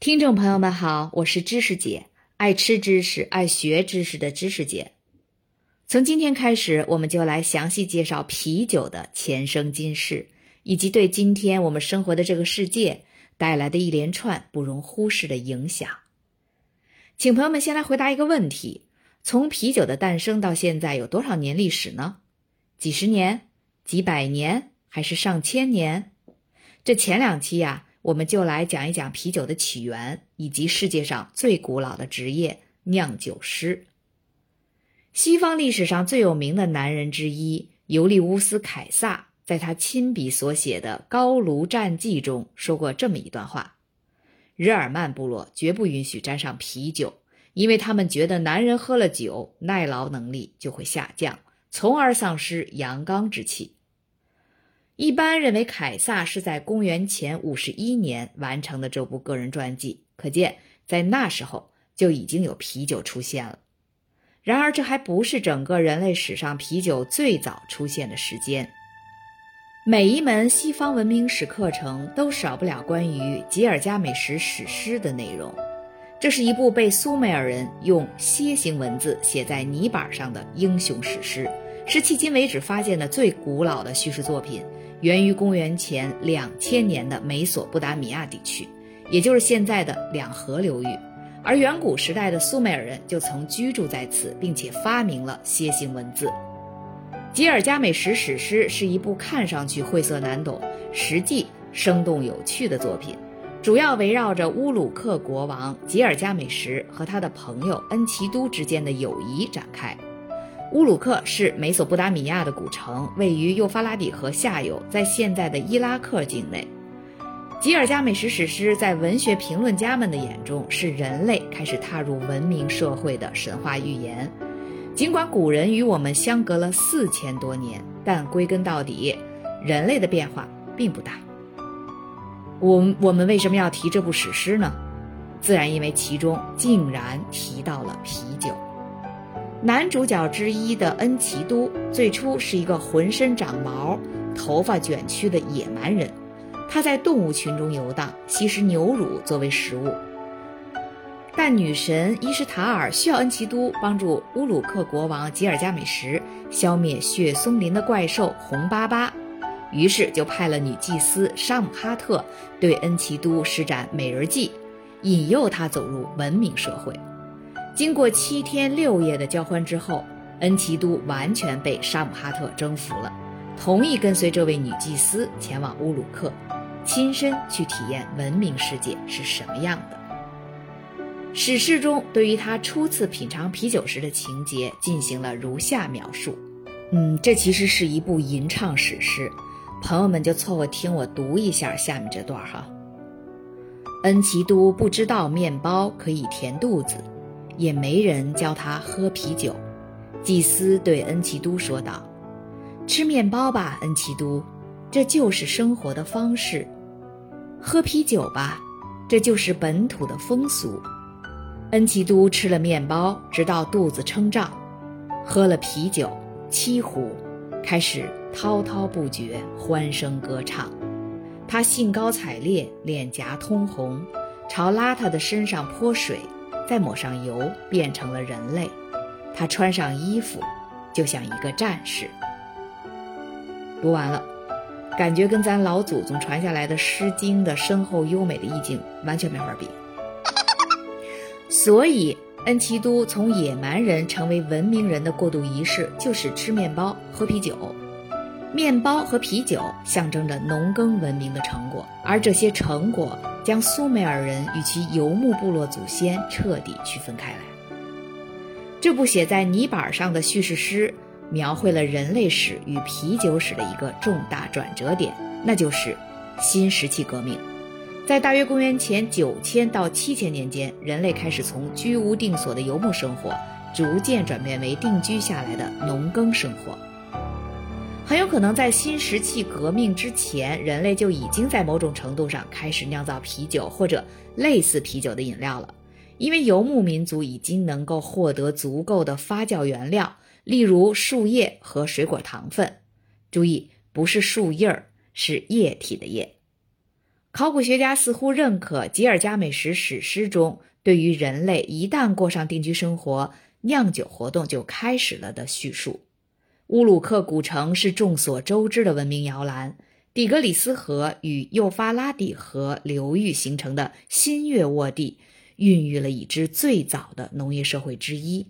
听众朋友们好，我是知识姐，爱吃知识、爱学知识的知识姐。从今天开始，我们就来详细介绍啤酒的前生今世，以及对今天我们生活的这个世界带来的一连串不容忽视的影响。请朋友们先来回答一个问题：从啤酒的诞生到现在有多少年历史呢？几十年、几百年，还是上千年？这前两期呀。我们就来讲一讲啤酒的起源，以及世界上最古老的职业——酿酒师。西方历史上最有名的男人之一尤利乌斯·凯撒，在他亲笔所写的《高卢战记》中说过这么一段话：日耳曼部落绝不允许沾上啤酒，因为他们觉得男人喝了酒，耐劳能力就会下降，从而丧失阳刚之气。一般认为，凯撒是在公元前五十一年完成的这部个人传记，可见在那时候就已经有啤酒出现了。然而，这还不是整个人类史上啤酒最早出现的时间。每一门西方文明史课程都少不了关于吉尔加美什史诗的内容。这是一部被苏美尔人用楔形文字写在泥板上的英雄史诗，是迄今为止发现的最古老的叙事作品。源于公元前两千年的美索不达米亚地区，也就是现在的两河流域，而远古时代的苏美尔人就曾居住在此，并且发明了楔形文字。《吉尔加美什史诗》是一部看上去晦涩难懂，实际生动有趣的作品，主要围绕着乌鲁克国王吉尔加美什和他的朋友恩奇都之间的友谊展开。乌鲁克是美索不达米亚的古城，位于幼发拉底河下游，在现在的伊拉克境内。吉尔加美什史诗在文学评论家们的眼中是人类开始踏入文明社会的神话预言。尽管古人与我们相隔了四千多年，但归根到底，人类的变化并不大。我我们为什么要提这部史诗呢？自然因为其中竟然提到了啤酒。男主角之一的恩奇都最初是一个浑身长毛、头发卷曲的野蛮人，他在动物群中游荡，吸食牛乳作为食物。但女神伊什塔尔需要恩奇都帮助乌鲁克国王吉尔加美什消灭血松林的怪兽红巴巴，于是就派了女祭司沙姆哈特对恩奇都施展美人计，引诱他走入文明社会。经过七天六夜的交欢之后，恩奇都完全被沙姆哈特征服了，同意跟随这位女祭司前往乌鲁克，亲身去体验文明世界是什么样的。史诗中对于他初次品尝啤酒时的情节进行了如下描述。嗯，这其实是一部吟唱史诗，朋友们就凑合听我读一下下面这段哈。恩奇都不知道面包可以填肚子。也没人教他喝啤酒，祭司对恩奇都说道：“吃面包吧，恩奇都，这就是生活的方式；喝啤酒吧，这就是本土的风俗。”恩奇都吃了面包，直到肚子撑胀；喝了啤酒，七壶，开始滔滔不绝，欢声歌唱。他兴高采烈，脸颊通红，朝邋遢的身上泼水。再抹上油，变成了人类。他穿上衣服，就像一个战士。读完了，感觉跟咱老祖宗传下来的《诗经》的深厚优美的意境完全没法比。所以，恩奇都从野蛮人成为文明人的过渡仪式，就是吃面包、喝啤酒。面包和啤酒象征着农耕文明的成果，而这些成果将苏美尔人与其游牧部落祖先彻底区分开来。这部写在泥板上的叙事诗，描绘了人类史与啤酒史的一个重大转折点，那就是新石器革命。在大约公元前九千到七千年间，人类开始从居无定所的游牧生活，逐渐转变为定居下来的农耕生活。很有可能在新石器革命之前，人类就已经在某种程度上开始酿造啤酒或者类似啤酒的饮料了，因为游牧民族已经能够获得足够的发酵原料，例如树叶和水果糖分。注意，不是树叶儿，是液体的液。考古学家似乎认可吉尔加美什史诗中对于人类一旦过上定居生活，酿酒活动就开始了的叙述。乌鲁克古城是众所周知的文明摇篮，底格里斯河与幼发拉底河流域形成的新月沃地，孕育了已知最早的农业社会之一。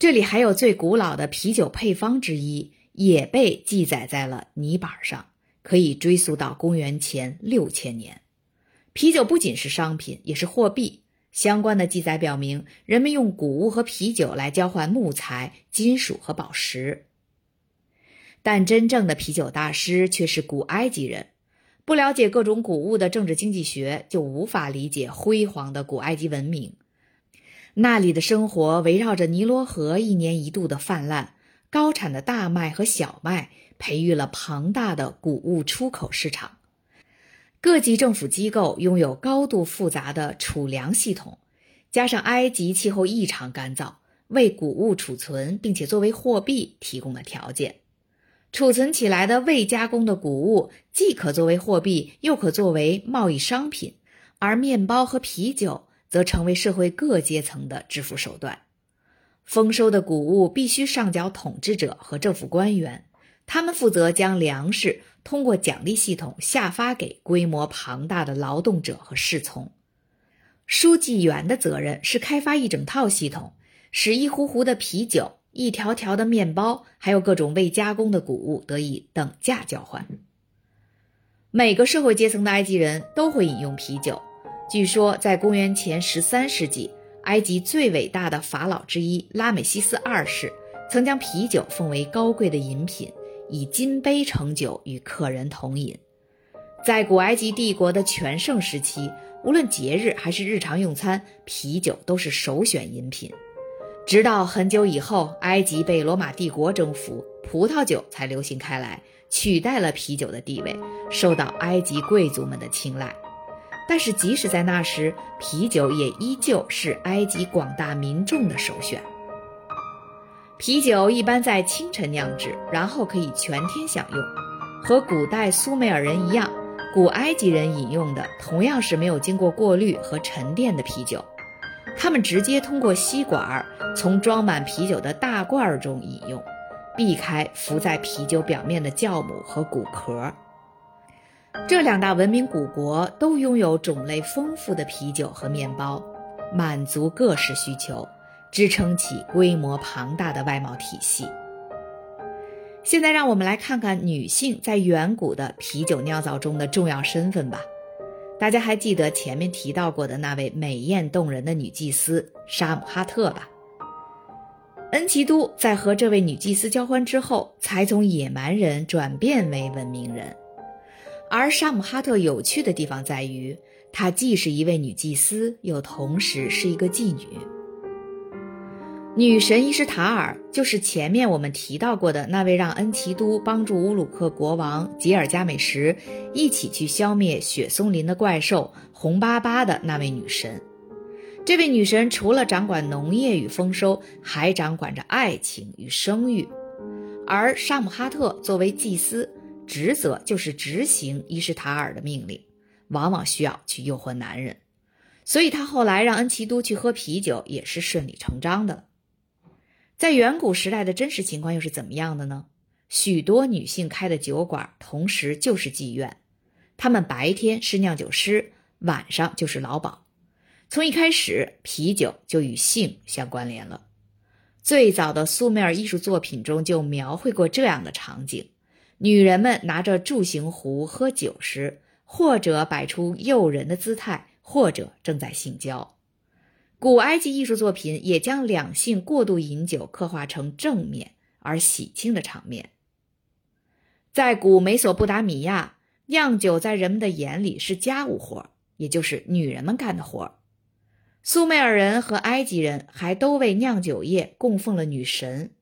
这里还有最古老的啤酒配方之一，也被记载在了泥板上。可以追溯到公元前六千年，啤酒不仅是商品，也是货币。相关的记载表明，人们用谷物和啤酒来交换木材、金属和宝石。但真正的啤酒大师却是古埃及人。不了解各种谷物的政治经济学，就无法理解辉煌的古埃及文明。那里的生活围绕着尼罗河一年一度的泛滥，高产的大麦和小麦。培育了庞大的谷物出口市场，各级政府机构拥有高度复杂的储粮系统，加上埃及气候异常干燥，为谷物储存并且作为货币提供了条件。储存起来的未加工的谷物既可作为货币，又可作为贸易商品，而面包和啤酒则成为社会各阶层的支付手段。丰收的谷物必须上缴统治者和政府官员。他们负责将粮食通过奖励系统下发给规模庞大的劳动者和侍从。书记员的责任是开发一整套系统，使一壶壶的啤酒、一条条的面包，还有各种未加工的谷物得以等价交换。每个社会阶层的埃及人都会饮用啤酒。据说，在公元前十三世纪，埃及最伟大的法老之一拉美西斯二世曾将啤酒奉为高贵的饮品。以金杯盛酒与客人同饮，在古埃及帝国的全盛时期，无论节日还是日常用餐，啤酒都是首选饮品。直到很久以后，埃及被罗马帝国征服，葡萄酒才流行开来，取代了啤酒的地位，受到埃及贵族们的青睐。但是，即使在那时，啤酒也依旧是埃及广大民众的首选。啤酒一般在清晨酿制，然后可以全天享用。和古代苏美尔人一样，古埃及人饮用的同样是没有经过过滤和沉淀的啤酒。他们直接通过吸管从装满啤酒的大罐中饮用，避开浮在啤酒表面的酵母和骨壳。这两大文明古国都拥有种类丰富的啤酒和面包，满足各式需求。支撑起规模庞大的外贸体系。现在，让我们来看看女性在远古的啤酒酿造中的重要身份吧。大家还记得前面提到过的那位美艳动人的女祭司沙姆哈特吧？恩奇都在和这位女祭司交欢之后，才从野蛮人转变为文明人。而沙姆哈特有趣的地方在于，她既是一位女祭司，又同时是一个妓女。女神伊什塔尔就是前面我们提到过的那位让恩奇都帮助乌鲁克国王吉尔加美什一起去消灭雪松林的怪兽红巴巴的那位女神。这位女神除了掌管农业与丰收，还掌管着爱情与生育。而沙姆哈特作为祭司，职责就是执行伊什塔尔的命令，往往需要去诱惑男人，所以他后来让恩奇都去喝啤酒也是顺理成章的。在远古时代的真实情况又是怎么样的呢？许多女性开的酒馆，同时就是妓院，她们白天是酿酒师，晚上就是老鸨。从一开始，啤酒就与性相关联了。最早的苏美尔艺术作品中就描绘过这样的场景：女人们拿着柱形壶喝酒时，或者摆出诱人的姿态，或者正在性交。古埃及艺术作品也将两性过度饮酒刻画成正面而喜庆的场面。在古美索不达米亚，酿酒在人们的眼里是家务活，也就是女人们干的活。苏美尔人和埃及人还都为酿酒业供奉了女神。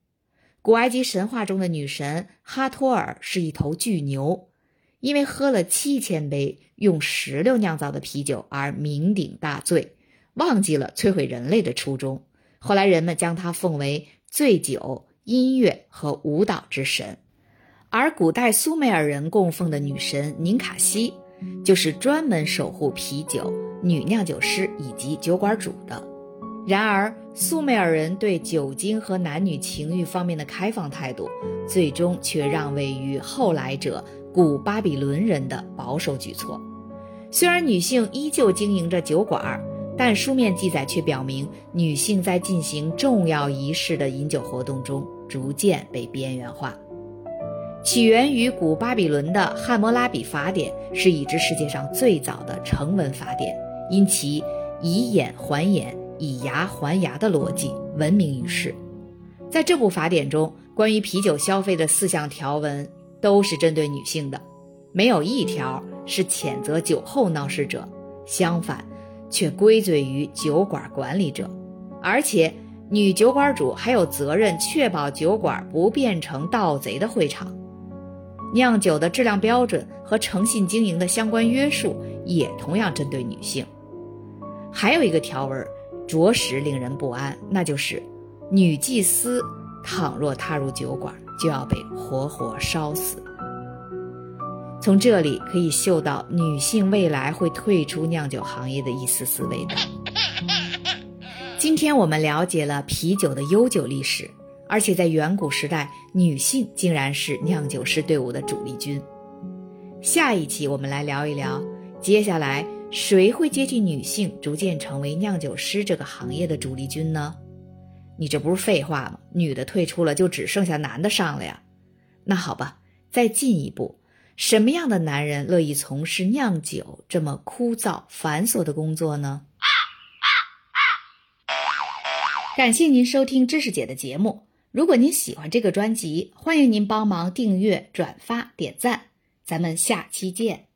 古埃及神话中的女神哈托尔是一头巨牛，因为喝了七千杯用石榴酿造的啤酒而酩酊大醉。忘记了摧毁人类的初衷，后来人们将它奉为醉酒、音乐和舞蹈之神。而古代苏美尔人供奉的女神宁卡西，就是专门守护啤酒、女酿酒师以及酒馆主的。然而，苏美尔人对酒精和男女情欲方面的开放态度，最终却让位于后来者古巴比伦人的保守举措。虽然女性依旧经营着酒馆，但书面记载却表明，女性在进行重要仪式的饮酒活动中逐渐被边缘化。起源于古巴比伦的《汉谟拉比法典》是已知世界上最早的成文法典，因其以眼还眼。以牙还牙的逻辑闻名于世。在这部法典中，关于啤酒消费的四项条文都是针对女性的，没有一条是谴责酒后闹事者，相反，却归罪于酒馆管理者。而且，女酒馆主还有责任确保酒馆不变成盗贼的会场。酿酒的质量标准和诚信经营的相关约束也同样针对女性。还有一个条文。着实令人不安，那就是女祭司倘若踏入酒馆，就要被活活烧死。从这里可以嗅到女性未来会退出酿酒行业的一丝丝味道。今天我们了解了啤酒的悠久历史，而且在远古时代，女性竟然是酿酒师队伍的主力军。下一期我们来聊一聊，接下来。谁会接替女性，逐渐成为酿酒师这个行业的主力军呢？你这不是废话吗？女的退出了，就只剩下男的上了呀？那好吧，再进一步，什么样的男人乐意从事酿酒这么枯燥繁琐的工作呢？感谢您收听知识姐的节目。如果您喜欢这个专辑，欢迎您帮忙订阅、转发、点赞。咱们下期见。